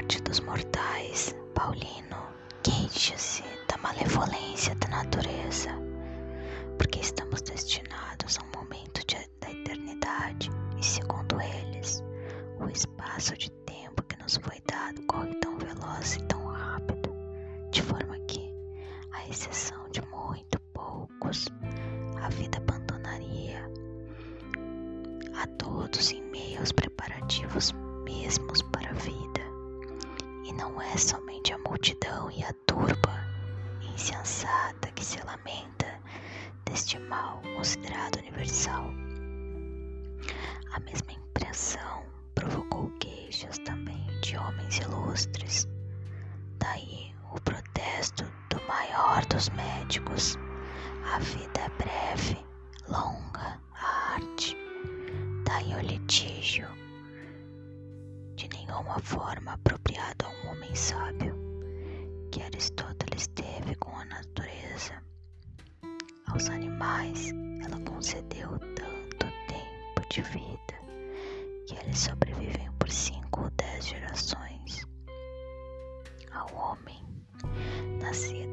parte dos mortais. Paulino, queixa-se da malevolência da natureza uma forma apropriada a um homem sábio que Aristóteles teve com a natureza. Aos animais ela concedeu tanto tempo de vida que eles sobrevivem por cinco ou dez gerações. Ao homem, nascido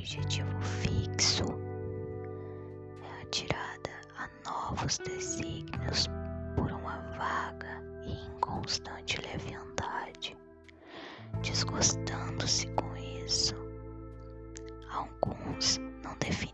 objetivo fixo é atirada a novos desígnios por uma vaga e inconstante leviandade, desgostando-se com isso. Alguns não definem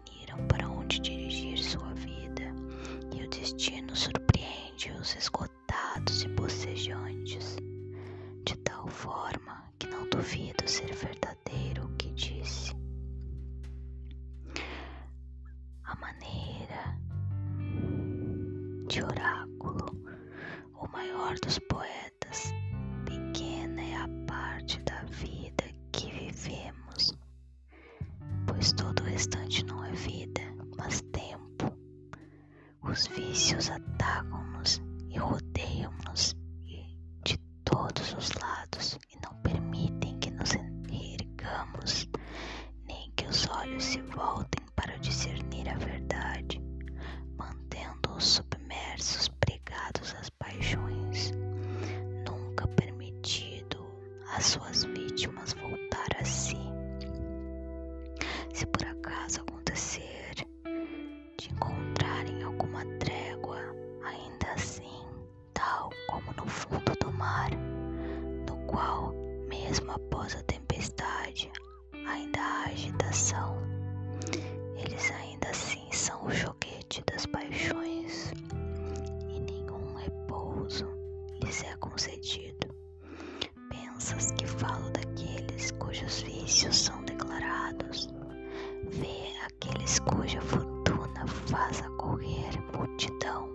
mas cuja fortuna faz correr multidão.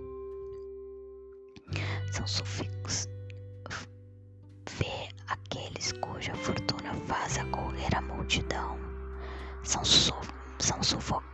São sufixos. Vê aqueles cuja fortuna faz correr a multidão. São, su são sufocados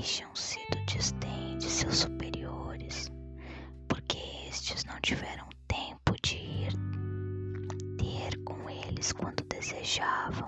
Queixam-se do desdém de seus superiores, porque estes não tiveram tempo de ir ter com eles quando desejavam.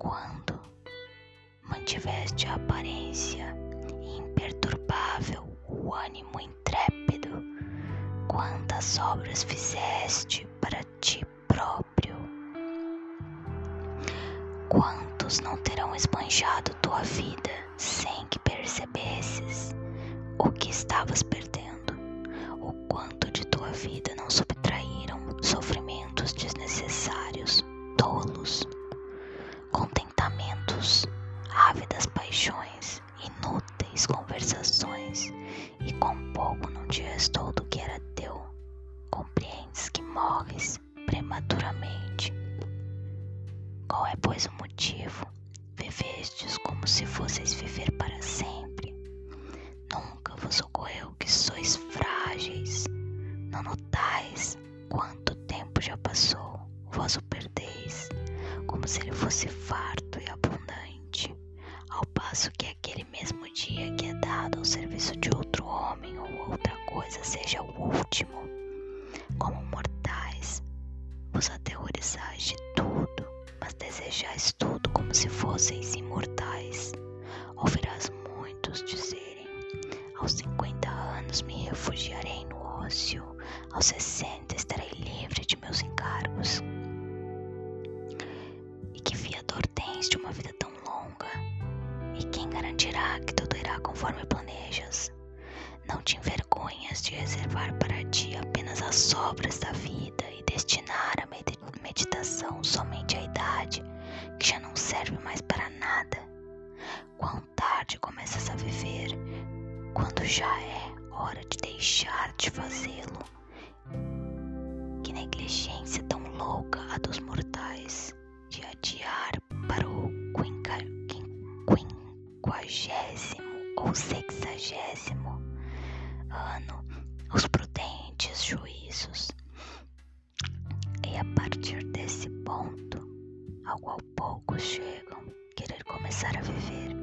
Quando mantiveste a aparência imperturbável, o ânimo intrépido? Quantas obras fizeste para ti próprio? Quantos não terão esbanjado tua vida sem que percebesses o que estavas perdendo? O quanto de tua vida não subtraíram pouco não te restou do que era teu. Compreendes que morres prematuramente. Qual é, pois, o motivo? Vivestes como se fosseis viver para sempre. Nunca vos ocorreu que sois frágeis. Não notais quanto tempo já passou, vós o perdeis, como se ele fosse farto e abundante, ao passo que mesmo dia que é dado ao serviço de outro homem ou outra coisa seja o último. Como mortais, vos aterrorizais de tudo, mas desejais tudo como se fosseis imortais. Ouvirás muitos dizerem: aos cinquenta anos me refugiarei no ócio, aos sessenta estarei livre de meus encargos. E que fiador tens de uma vida tão longa? Quem garantirá que tudo irá conforme planejas? Não te envergonhas de reservar para ti apenas as sobras da vida e destinar a meditação somente à idade que já não serve mais para nada? Quão tarde começas a viver, quando já é hora de deixar de fazê-lo? Que negligência tão louca a dos mortais de adiar para o quinquagésimo ou sexagésimo ano os prudentes juízos. E a partir desse ponto, ao qual poucos chegam, querer começar a viver,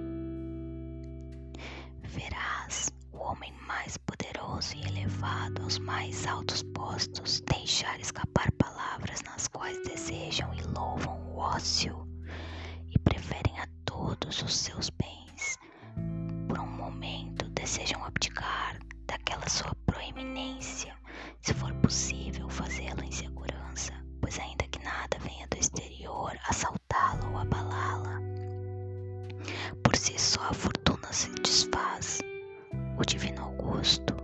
verás o homem mais poderoso e elevado nos mais altos postos, deixar escapar palavras nas quais desejam e louvam o ócio e preferem a todos os seus bens. Desejam abdicar daquela sua proeminência, se for possível fazê-la em segurança, pois ainda que nada venha do exterior assaltá-la ou abalá-la, por si só a fortuna se desfaz. O divino Augusto,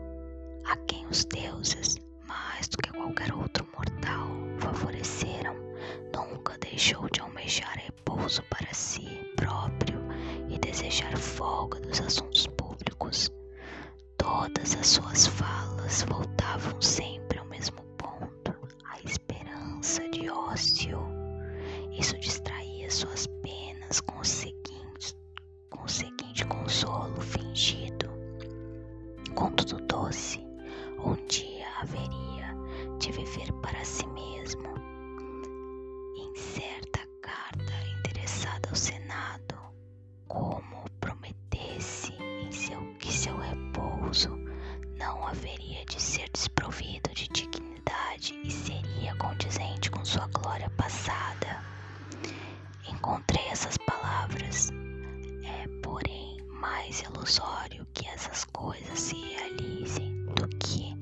a quem os deuses, mais do que qualquer outro mortal, favoreceram, nunca deixou de almejar repouso para si próprio e desejar folga dos assuntos públicos. Todas as suas falas voltavam sempre ao mesmo ponto, a esperança de ócio. Isso distraía suas penas com o seguinte, com o seguinte consolo fingido. Contudo doce, um dia haveria de viver para si mesmo. Em certa não haveria de ser desprovido de dignidade e seria condizente com sua glória passada. Encontrei essas palavras. É, porém, mais ilusório que essas coisas se realizem do que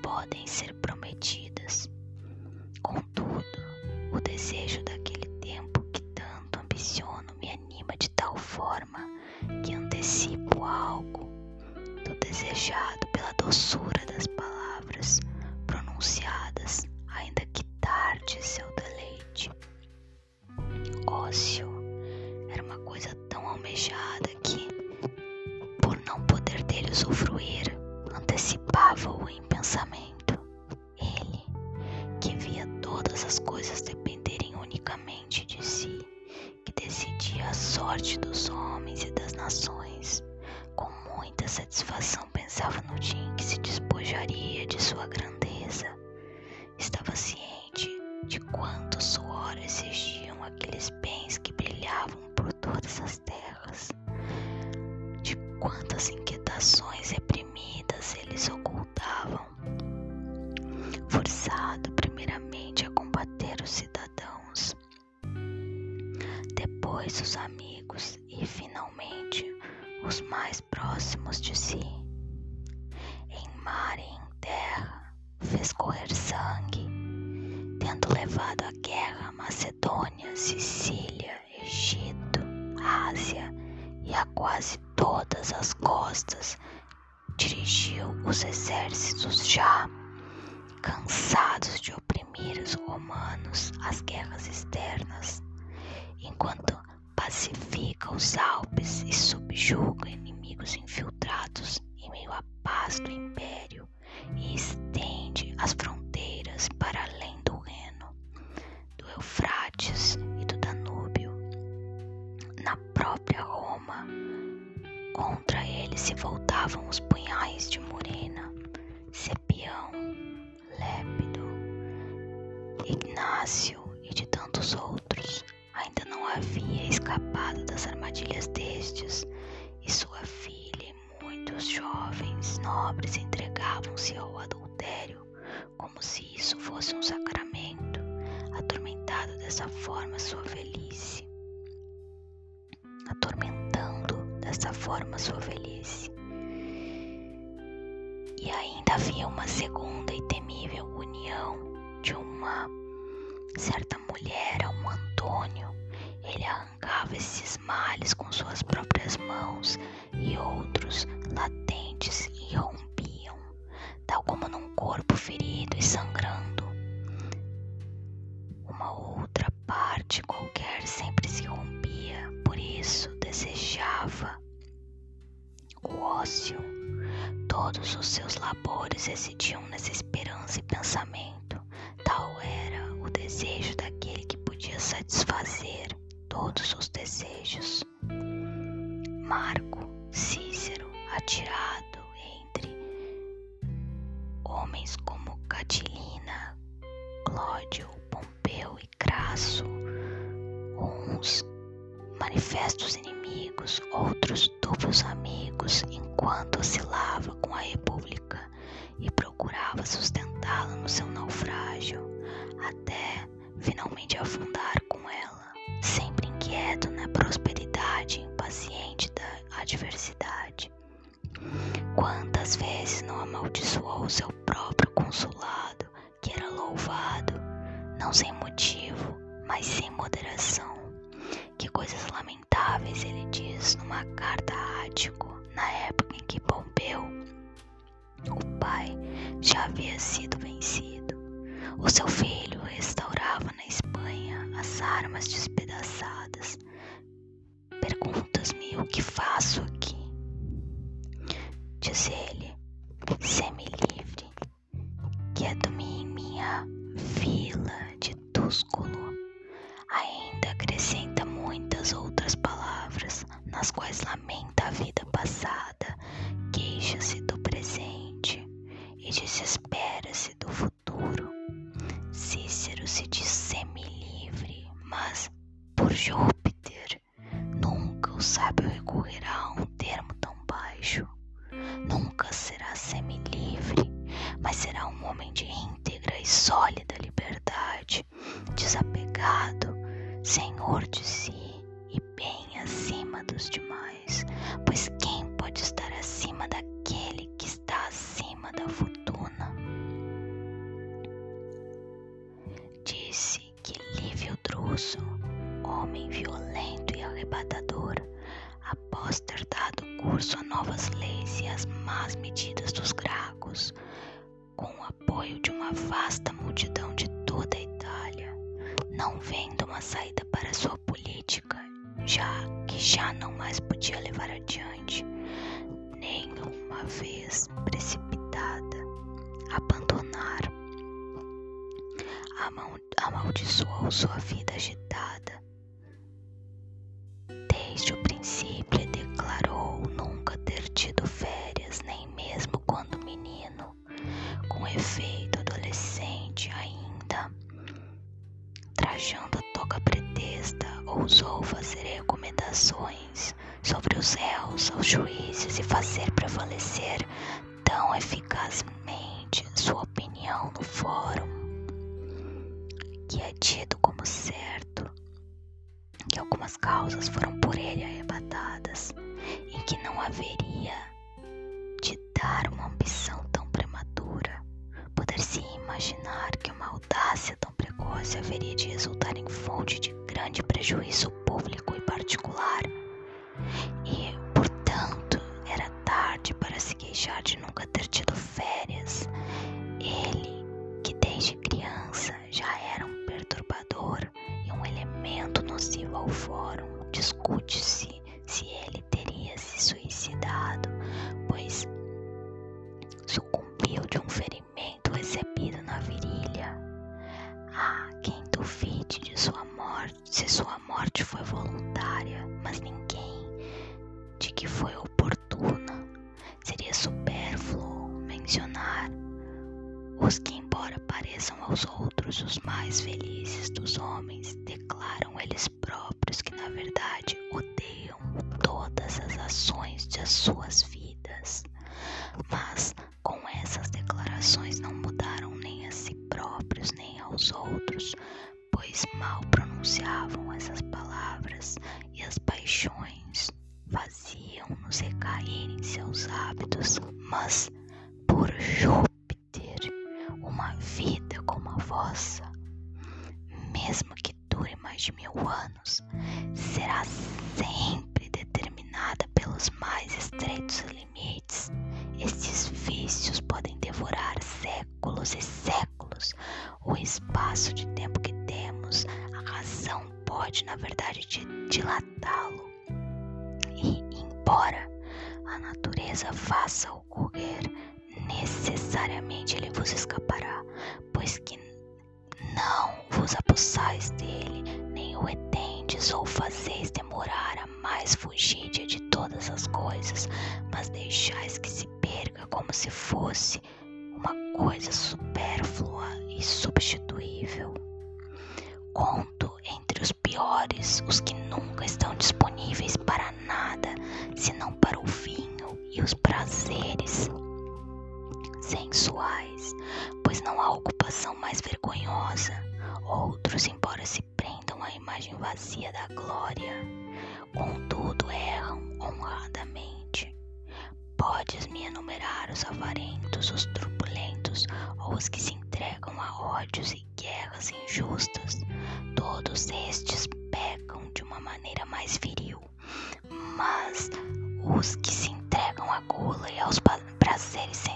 podem ser prometidas. Contudo, o desejo daquele tempo que tanto ambiciono me anima de tal forma que antecipo algo do desejado doçura das palavras pronunciadas, ainda que tarde seu deleite. Ócio era uma coisa tão almejada que, por não poder dele usufruir, antecipava-o em pensamento. Ele, que via todas as coisas dependerem unicamente de si, que decidia a sorte dos homens e das nações, com muita satisfação pensava no dia em que se despojaria de sua grandeza. Estava ciente de quanto suor exigiam aqueles bens que brilhavam por todas as terras, de quantas inquietações reprimidas eles ocultavam, forçado primeiramente a combater os cidadãos, depois os amigos. E finalmente os mais terra fez correr sangue, tendo levado à guerra Macedônia, Sicília, Egito, Ásia e a quase todas as costas, dirigiu os exércitos já cansados de oprimir os romanos às guerras externas, enquanto pacifica os Alpes e subjuga inimigos infiltrados em meio à paz do império ralava com a República e procurava sustentá-la no seu naufrágio, até finalmente afundar com ela, sempre inquieto na prosperidade impaciente da adversidade. Quantas vezes não amaldiçoou seu próprio consulado, que era louvado, não sem motivo, mas sem moderação? Que coisas lamentáveis ele diz numa carta a Ático, na época em que morreu. O pai já havia sido vencido. O seu filho restaurava na Espanha as armas despedaçadas. Perguntas-me o que faço aqui. Diz ele, semi livre, que é em minha vila de Túsculo. Ainda acrescenta muitas outras palavras, nas quais lamenta a vida passada queixa-se do presente e desespera-se do futuro. Cícero se diz semi-livre, mas, por Júpiter, nunca o sábio recorrerá a um termo tão baixo. Nunca será semi-livre, mas será um homem de íntegra e sólida liberdade, desapegado, senhor de si e bem acima dos demais, pois homem violento e arrebatador, após ter dado curso a novas leis e às más medidas dos gracos, com o apoio de uma vasta multidão de toda a Itália, não vendo uma saída para sua política, já que já não mais podia levar adiante, nem uma vez precipitada, abandonar, a maldição sua vida agitada.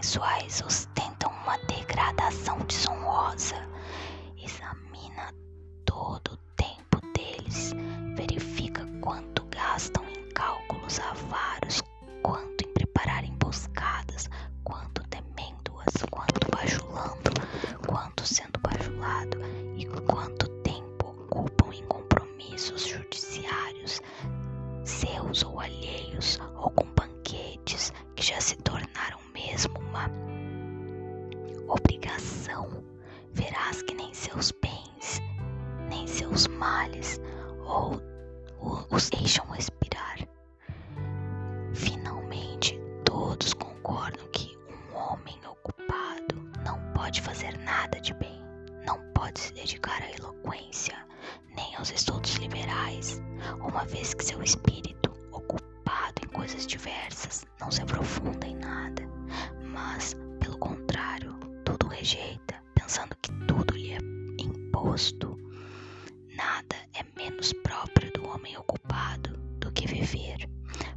Sensuais ostentam uma degradação desonrosa. Examina todo o tempo deles, verifica quanto gastam em cálculos avaros, quanto males, ou os deixam respirar. Finalmente, todos concordam que um homem ocupado não pode fazer nada de bem, não pode se dedicar à eloquência, nem aos estudos liberais, uma vez que seu espírito, ocupado em coisas diversas, não se aprofunda em nada, mas, pelo contrário, tudo rejeita, pensando que tudo lhe é imposto. Nada é menos próprio do homem ocupado do que viver,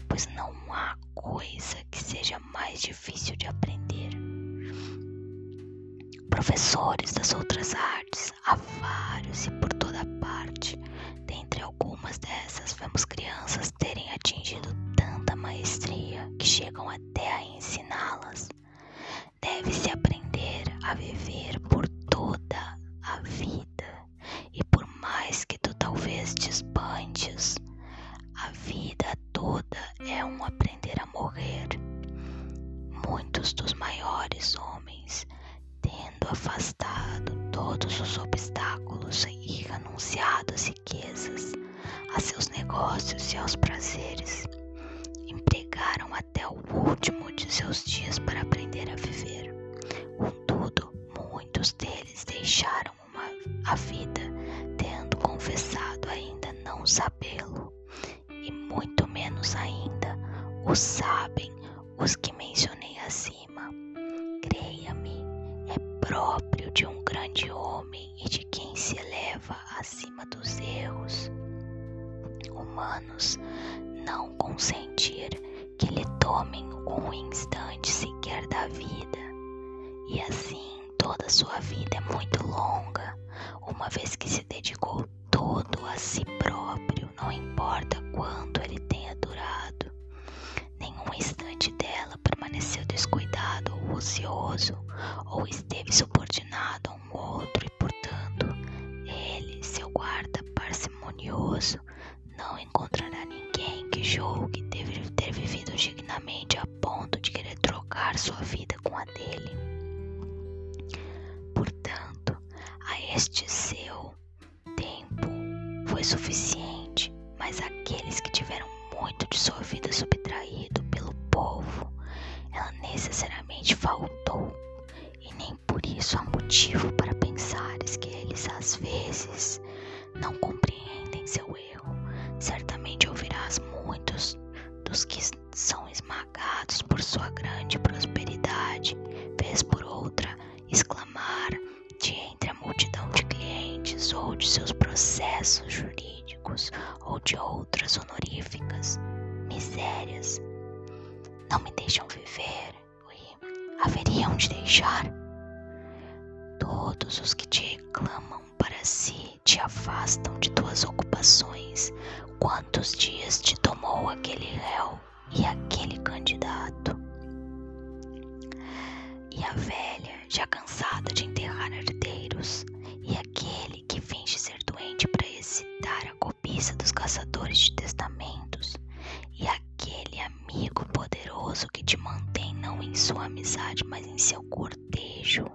pois não há coisa que seja mais difícil de aprender. Professores das outras artes, há vários e por toda parte. Dentre algumas dessas, vemos crianças terem atingido tanta maestria que chegam até a ensiná-las. Deve-se aprender a viver por toda a vida, mais que tu talvez te espantes, a vida toda é um aprender a morrer. Muitos dos maiores homens, tendo afastado todos os obstáculos e renunciado às riquezas, a seus negócios e aos prazeres, empregaram até o último de seus dias para aprender a viver. Contudo, muitos deles deixaram uma, a vida confessado ainda não sabê-lo, e muito menos ainda o sabem os que mencionei acima. Creia-me, é próprio de um grande homem e de quem se eleva acima dos erros humanos não consentir que lhe tomem um instante sequer da vida. E assim toda sua vida é muito longa, uma vez que se dedicou todo a si próprio, não importa quanto ele tenha durado. Nenhum instante dela permaneceu descuidado ou ocioso, ou esteve subordinado a um outro, e portanto, ele, seu guarda parcimonioso, não encontrará ninguém que julgue ter, ter vivido dignamente a ponto de querer trocar sua vida com a dele. Portanto, a este seu foi suficiente, mas aqueles que tiveram muito de sua vida subtraído pelo povo, ela necessariamente faltou, e nem por isso há motivo para pensares que eles às vezes não compreendem seu erro. Certamente ouvirás muitos dos que são esmagados por sua grande prosperidade, vez por outra, exclamar de entre a multidão de ou de seus processos jurídicos ou de outras honoríficas misérias. Não me deixam viver e haveriam de deixar. Todos os que te reclamam para si te afastam de tuas ocupações. Quantos dias te tomou aquele réu e aquele candidato? E a velha, já cansada de enterrar herdeiros, dos caçadores de testamentos, e aquele amigo poderoso que te mantém não em sua amizade, mas em seu cortejo.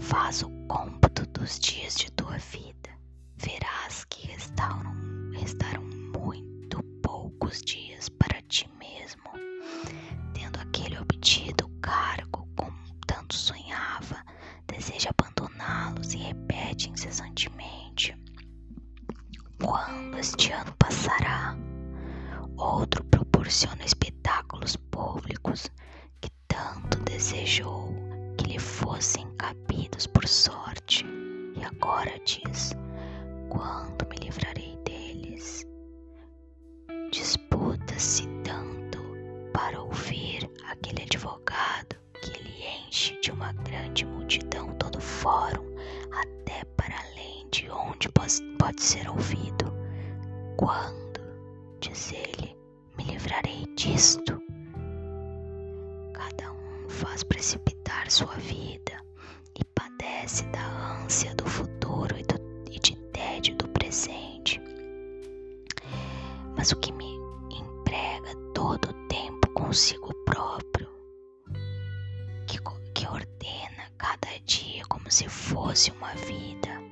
Faz o cômputo dos dias de tua vida, verás que restaram, restaram muito poucos dias para ti mesmo, tendo aquele obtido cargo como tanto sonhava, deseja e repete incessantemente: Quando este ano passará? outro proporciona espetáculos públicos que tanto desejou que lhe fossem cabidos por sorte, e agora diz: Quando me livrarei deles? Disputa-se tanto para ouvir aquele advogado enche de uma grande multidão todo fórum, até para além de onde pode ser ouvido. Quando, diz ele, me livrarei disto? Cada um faz precipitar sua vida e padece da ânsia do futuro e, do, e de tédio do presente. Mas o que me emprega todo o tempo consigo próprio, como se fosse uma vida,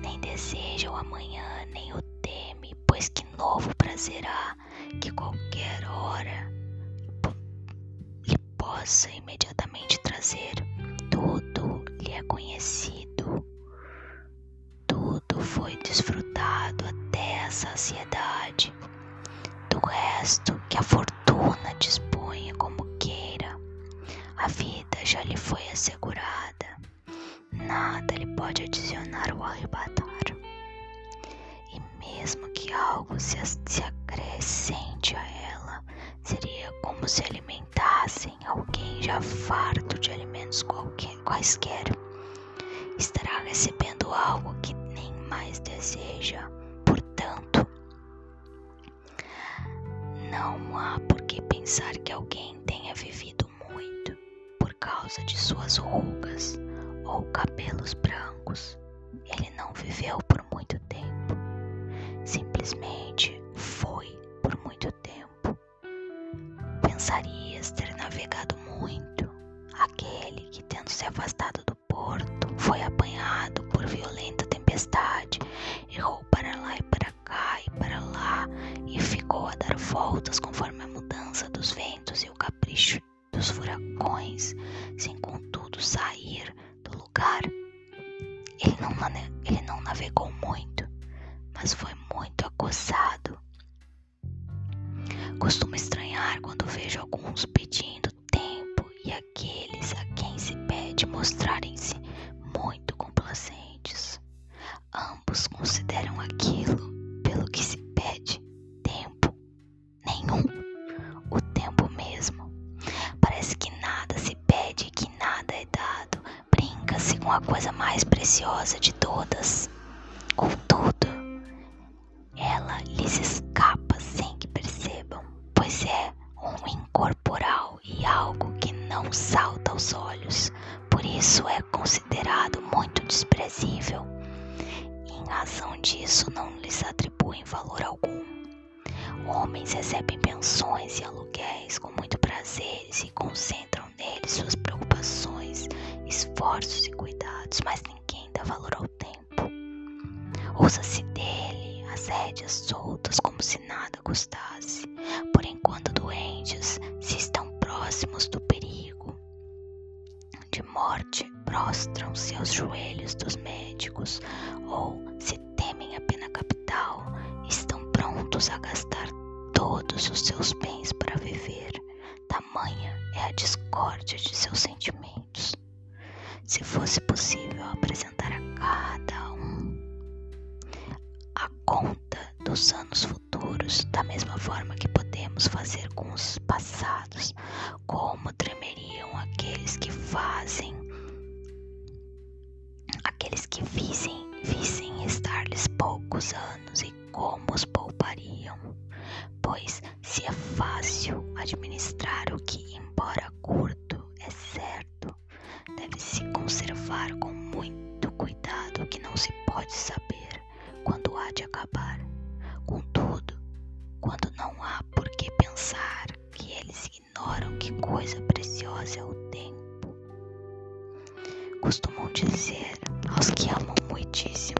nem deseja o amanhã, nem o teme, pois que novo prazerá que qualquer hora lhe possa imediatamente trazer. Tudo lhe é conhecido, tudo foi desfrutado até a saciedade. Do resto que a fortuna disponha como queira, a vida já lhe foi assegurada. Nada lhe pode adicionar ou arrebatar. E mesmo que algo se, se acrescente a ela, seria como se alimentassem alguém já farto de alimentos qualquer, quaisquer. Estará recebendo algo que nem mais deseja. Portanto, não há por que pensar que alguém tenha vivido muito por causa de suas rugas ou cabelos brancos. Ele não viveu por muito tempo. Simplesmente foi por muito tempo. Pensarias ter navegado muito. Aquele que, tendo se afastado do porto, foi apanhado por violenta tempestade, errou para lá e para cá e para lá, e ficou a dar voltas conforme a mudança dos ventos e o capricho dos furacões, sem contudo sair lugar. Ele não, ele não navegou muito, mas foi muito acossado. Costumo estranhar quando vejo alguns pedindo tempo e aqueles a quem se pede mostrarem-se muito complacentes. Ambos consideram dizer aos que amam muitíssimo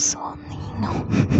ficar com soninho. o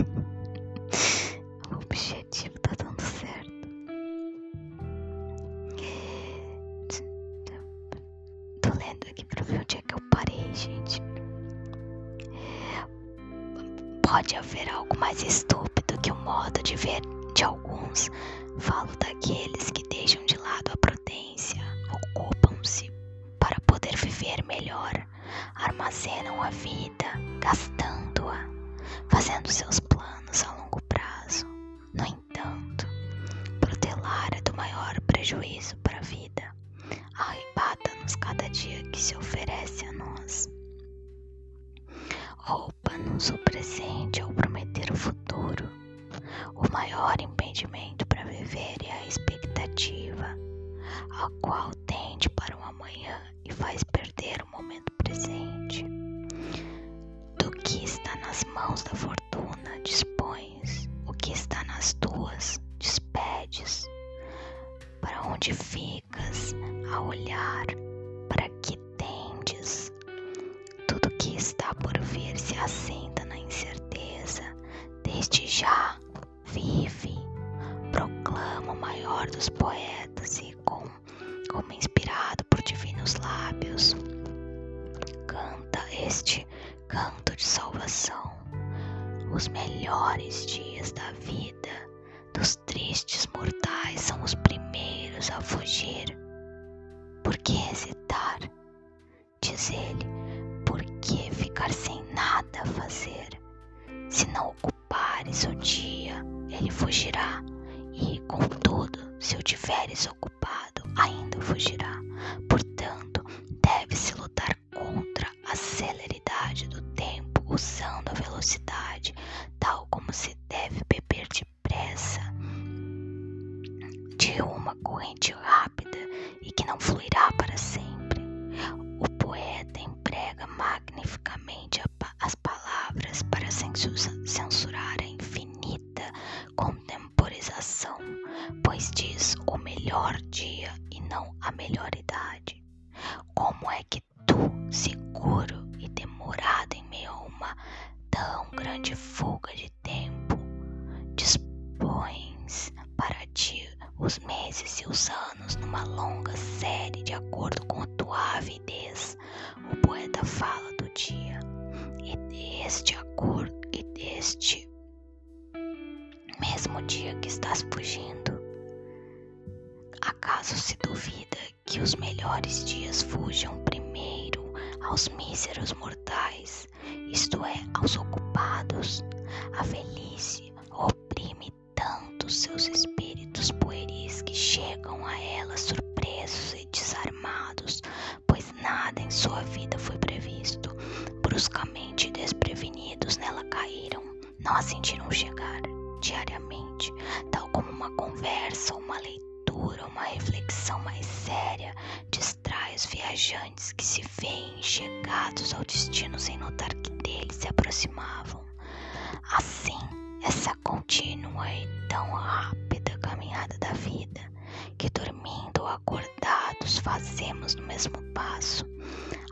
o dia, ele fugirá, e, contudo, se o tiveres ocupado, ainda fugirá. Portanto, deve-se lutar contra a celeridade do tempo, usando a velocidade, tal como se deve beber depressa de uma corrente rápida e que não fluirá para sempre. O poeta emprega magnificamente as palavras para censurar melhor dia e não a melhor idade. Como é que tu, seguro e demorado em meio a uma tão grande fuga de tempo, dispões para ti os meses e os anos numa longa série de acordo com a tua avidez. O poeta fala do dia e deste acordo e deste mesmo dia que estás fugindo. Acaso se duvida que os melhores dias fujam primeiro aos míseros mortais, isto é, aos ocupados? A velhice oprime tanto seus espíritos pueris que chegam a ela surpresos e desarmados, pois nada em sua vida foi previsto. Bruscamente desprevenidos nela caíram, não a sentiram chegar diariamente, tal como uma conversa, uma leitura, uma reflexão mais séria distrai os viajantes que se veem chegados ao destino sem notar que deles se aproximavam. Assim, essa contínua e tão rápida caminhada da vida, que dormindo ou acordados fazemos no mesmo passo,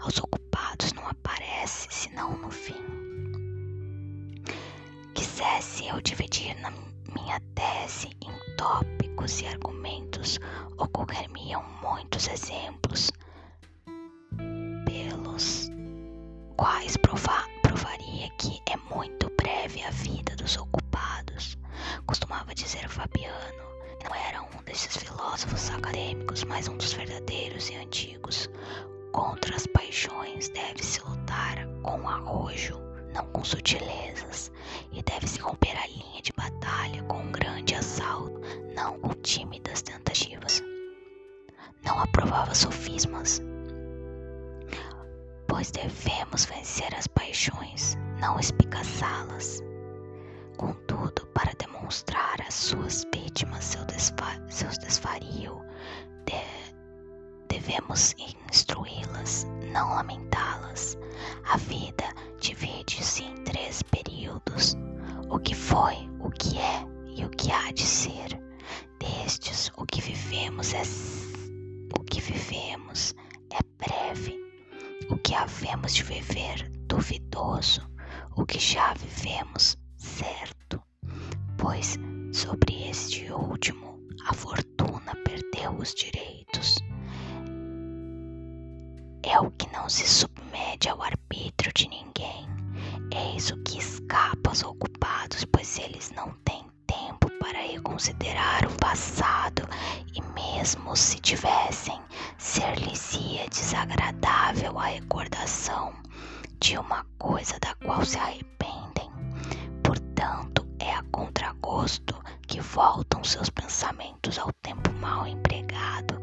aos ocupados não aparece senão no fim quisesse eu dividir na minha tese em tópicos e argumentos, ocorrer-me-iam muitos exemplos. quais provar, provaria que é muito breve a vida dos ocupados. Costumava dizer Fabiano, não era um desses filósofos acadêmicos, mas um dos verdadeiros e antigos. Contra as paixões deve-se lutar com arrojo, não com sutilezas, e deve-se romper a linha de batalha com um grande assalto, não com tímidas tentativas. Não aprovava sofismas, pois devemos vencer as paixões, não espicaçá-las. Contudo, para demonstrar às suas vítimas seu desva seus desvario, de devemos instruí-las, não lamentá-las. A vida divide-se em três períodos: o que foi, o que é e o que há de ser. Destes, o que vivemos é o que vivemos é breve, o que havemos de viver duvidoso, o que já vivemos certo, pois sobre este último a fortuna perdeu os direitos. É o que não se submete ao arbítrio de ninguém. Eis o que escapa aos ocupados, pois eles não têm tempo para reconsiderar o passado e mesmo se tivessem, ser-lhes-ia desagradável a recordação de uma coisa da qual se arrependem. Portanto, é a contragosto que voltam seus pensamentos ao tempo mal empregado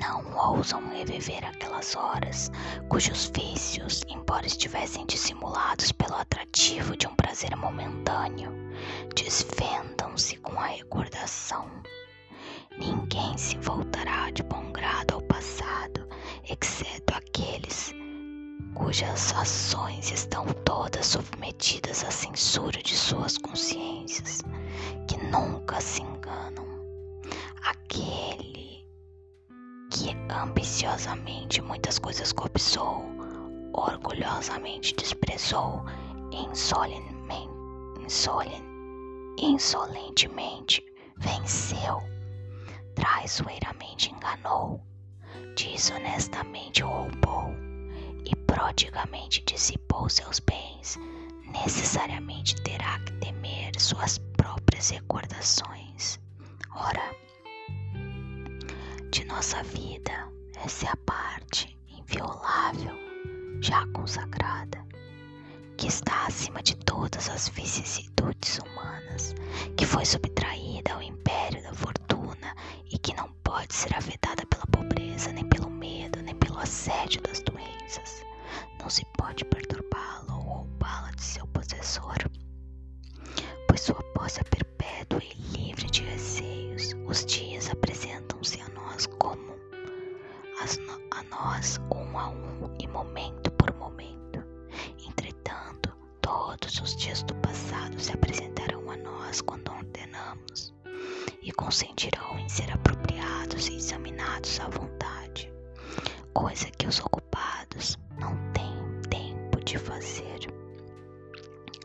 não ousam reviver aquelas horas cujos vícios, embora estivessem dissimulados pelo atrativo de um prazer momentâneo, desvendam-se com a recordação. Ninguém se voltará de bom grado ao passado, exceto aqueles cujas ações estão todas submetidas à censura de suas consciências, que nunca se enganam. Aquele que ambiciosamente muitas coisas cobiçou, orgulhosamente desprezou, insolentemente, insolentemente venceu, traiçoeiramente enganou, desonestamente roubou e prodigamente dissipou seus bens, necessariamente terá que temer suas próprias recordações. Ora, de nossa vida, essa é a parte inviolável, já consagrada, que está acima de todas as vicissitudes humanas, que foi subtraída ao império da fortuna e que não pode ser afetada pela pobreza, nem pelo medo, nem pelo assédio das doenças. Não se pode perturbá-la ou roubá-la de seu possessor, pois sua posse é perpétua e livre de receios. Os dias apresentam-se a nós como a nós um a um e momento por momento. Entretanto, todos os dias do passado se apresentarão a nós quando ordenamos e consentirão em ser apropriados e examinados à vontade, coisa que os ocupados não têm tempo de fazer.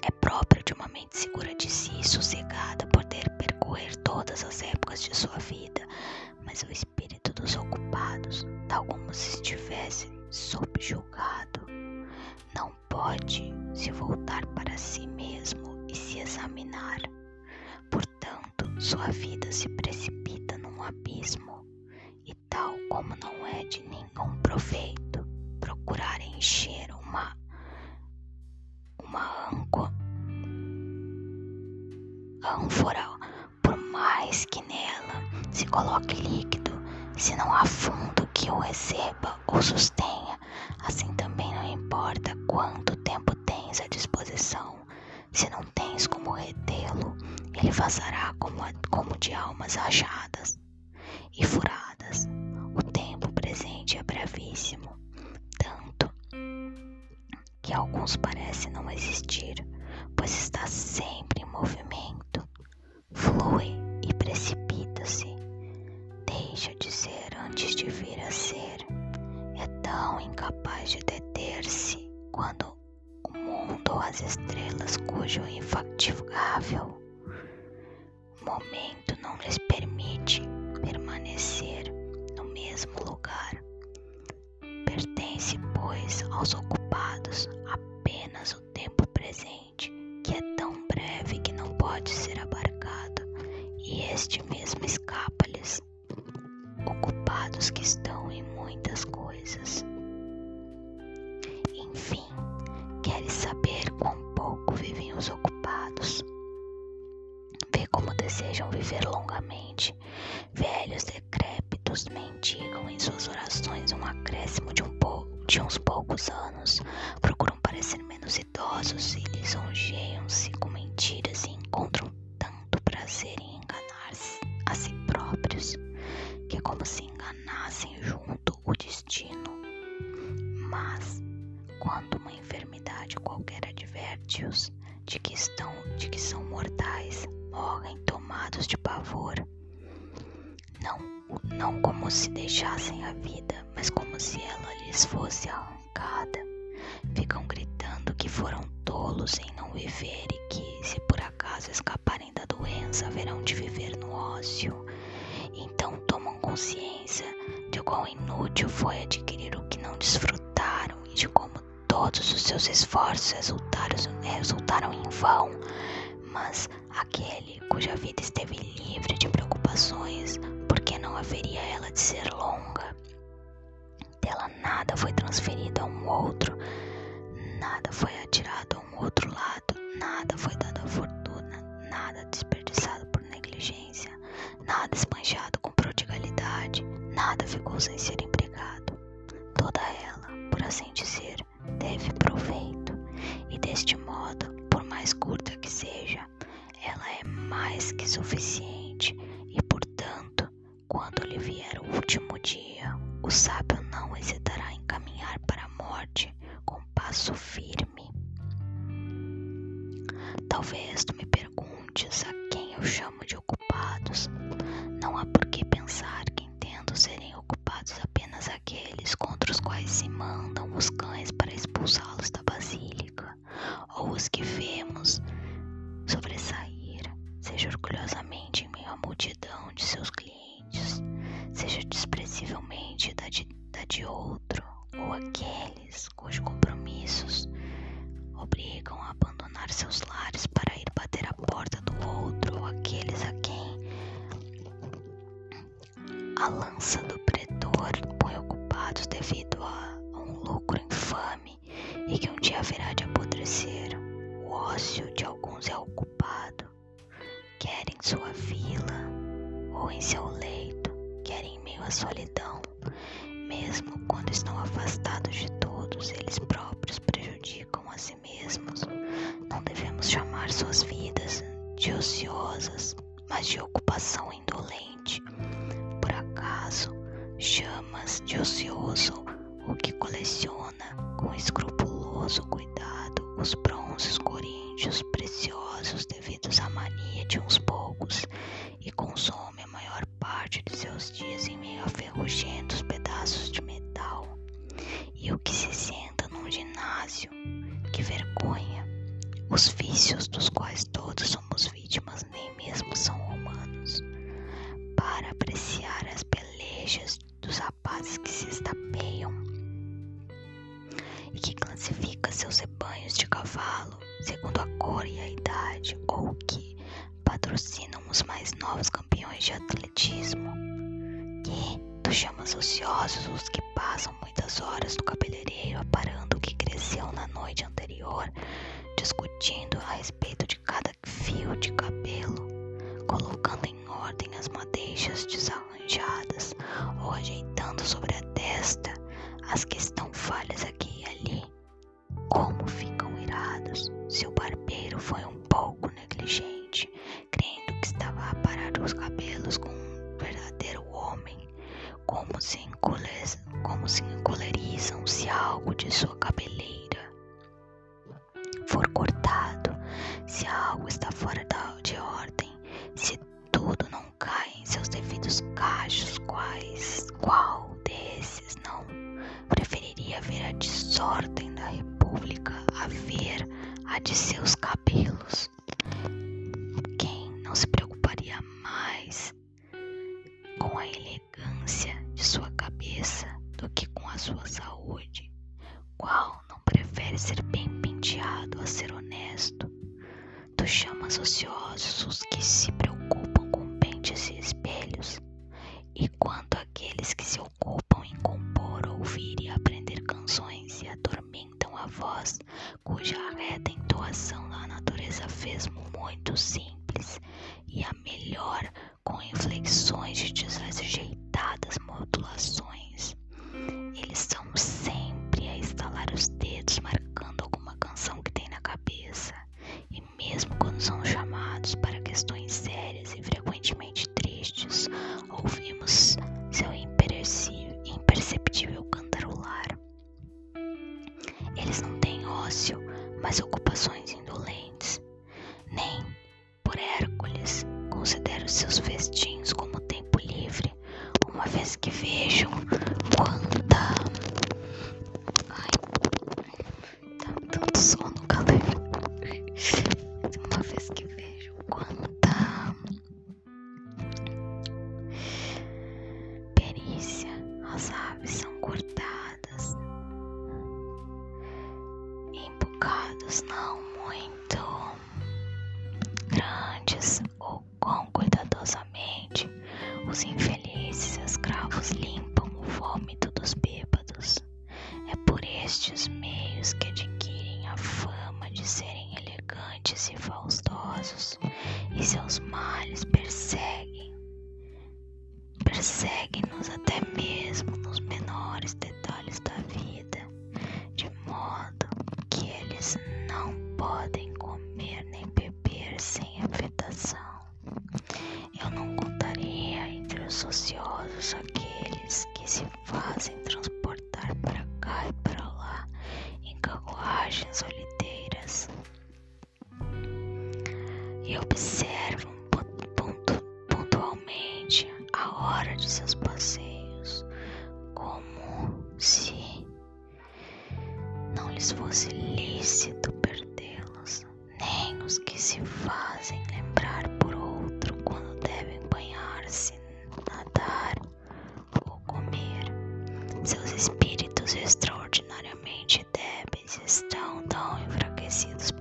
É próprio de uma mente segura de si e sossegada poder percorrer todas as épocas de sua vida, mas o espírito dos ocupados, tal como se estivesse subjugado, não pode se voltar para si mesmo e se examinar. Portanto, sua vida se precipita num abismo, e tal como não é de nenhum proveito procurar encher uma uma ânfora, por mais que nela se coloque líquido, se não há fundo que o receba ou sustenha, assim também não importa quanto tempo tens à disposição, se não tens como retê-lo, ele vazará como, como de almas rajadas e furadas. O tempo presente é brevíssimo, tanto que alguns parecem não existir, pois está sempre em movimento, flui e precipita-se, deixa de ser antes de vir a ser, é tão incapaz de deter-se quando o mundo ou as estrelas cujo infatigável momento não lhes permite permanecer no mesmo lugar. Pertence, pois, aos ocupados apenas o tempo presente, que é tão breve que não pode ser abarcado, e este mesmo escapa-lhes. Ocupados que estão em muitas coisas. Enfim, queres saber quão pouco vivem os ocupados? Vê como desejam viver longamente, velhos decrépitos mendigam em suas orações um acréscimo de, um de uns poucos anos, procuram parecer menos idosos e lisonjeiam-se com mentiras e encontram tanto prazer em enganar-se destino. Mas, quando uma enfermidade qualquer adverte-os de que estão, de que são mortais, morrem tomados de pavor. Não, não como se deixassem a vida, mas como se ela lhes fosse arrancada. Ficam gritando que foram tolos em não viver e que, se por acaso escaparem da doença, haverão de viver no ócio. Então tomam consciência de quão inútil foi adquirir o que não desfrutaram e de como todos os seus esforços resultaram, resultaram em vão. Mas aquele cuja vida esteve livre de preocupações, porque não haveria ela de ser longa. Dela nada foi transferido a um outro, nada foi atirado a um outro lado, nada foi dado à fortuna, nada desperdiçado por negligência, nada espanjado com prodigalidade, nada ficou sem ser empregado. Toda ela, por assim dizer, teve proveito, e deste modo, por mais curta que seja, ela é mais que suficiente, e portanto, quando lhe vier o último dia, o sábio não hesitará em caminhar para a morte com passo firme. Talvez tu me perguntes a quem eu chamo de ocupados. Não há por que pensar que entendo serem ocupados apenas aqueles contra os quais se mandam os cães para expulsá-los os mais novos campeões de atletismo. Que tu chamas ociosos os que passam muitas horas no cabeleireiro aparando o que cresceu na noite anterior, discutindo a respeito de cada fio de cabelo colocando em ordem as madeixas desarranjadas ou ajeitando sobre a testa as que estão falhas aqui e ali. Como ficam os cabelos com um verdadeiro homem, como se, como se encolerizam se algo de sua cabeleira for cortado, se algo está fora de ordem se tudo não cai em seus devidos cachos, quais, qual desses não preferiria ver a desordem da república a ver a de seus cabelos? com a elegância de sua cabeça do que com a sua saúde. Qual não prefere ser bem penteado a ser honesto? Tu chamas ociosos os que se preocupam com pentes e espelhos, e quanto aqueles que se ocupam em compor, ouvir e aprender canções e atormentam a voz, cuja reta entoação a natureza fez muito sim com inflexões de desajeitadas modulações. Eles são sempre a estalar os dedos, marcando alguma canção que tem na cabeça. E mesmo quando são chamados para questões sérias e frequentemente tristes, ouvimos seu imperceptível cantarolar. Eles não têm ócio, mas ocupações conhecidos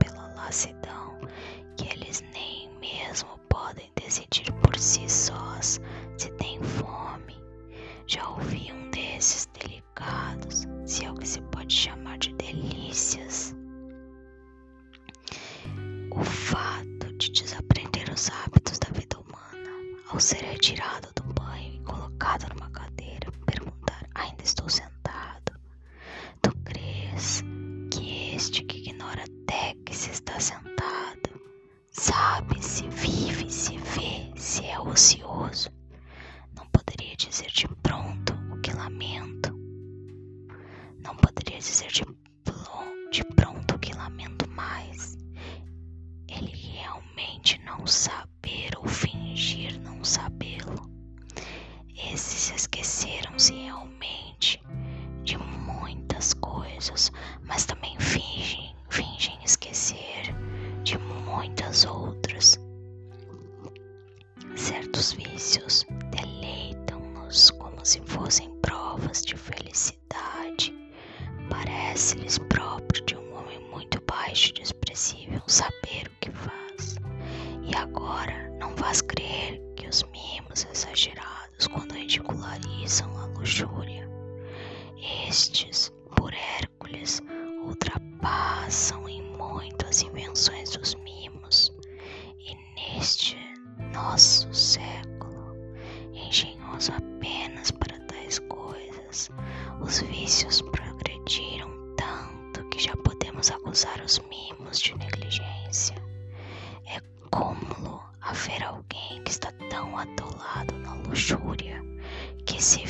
atolado na luxúria que se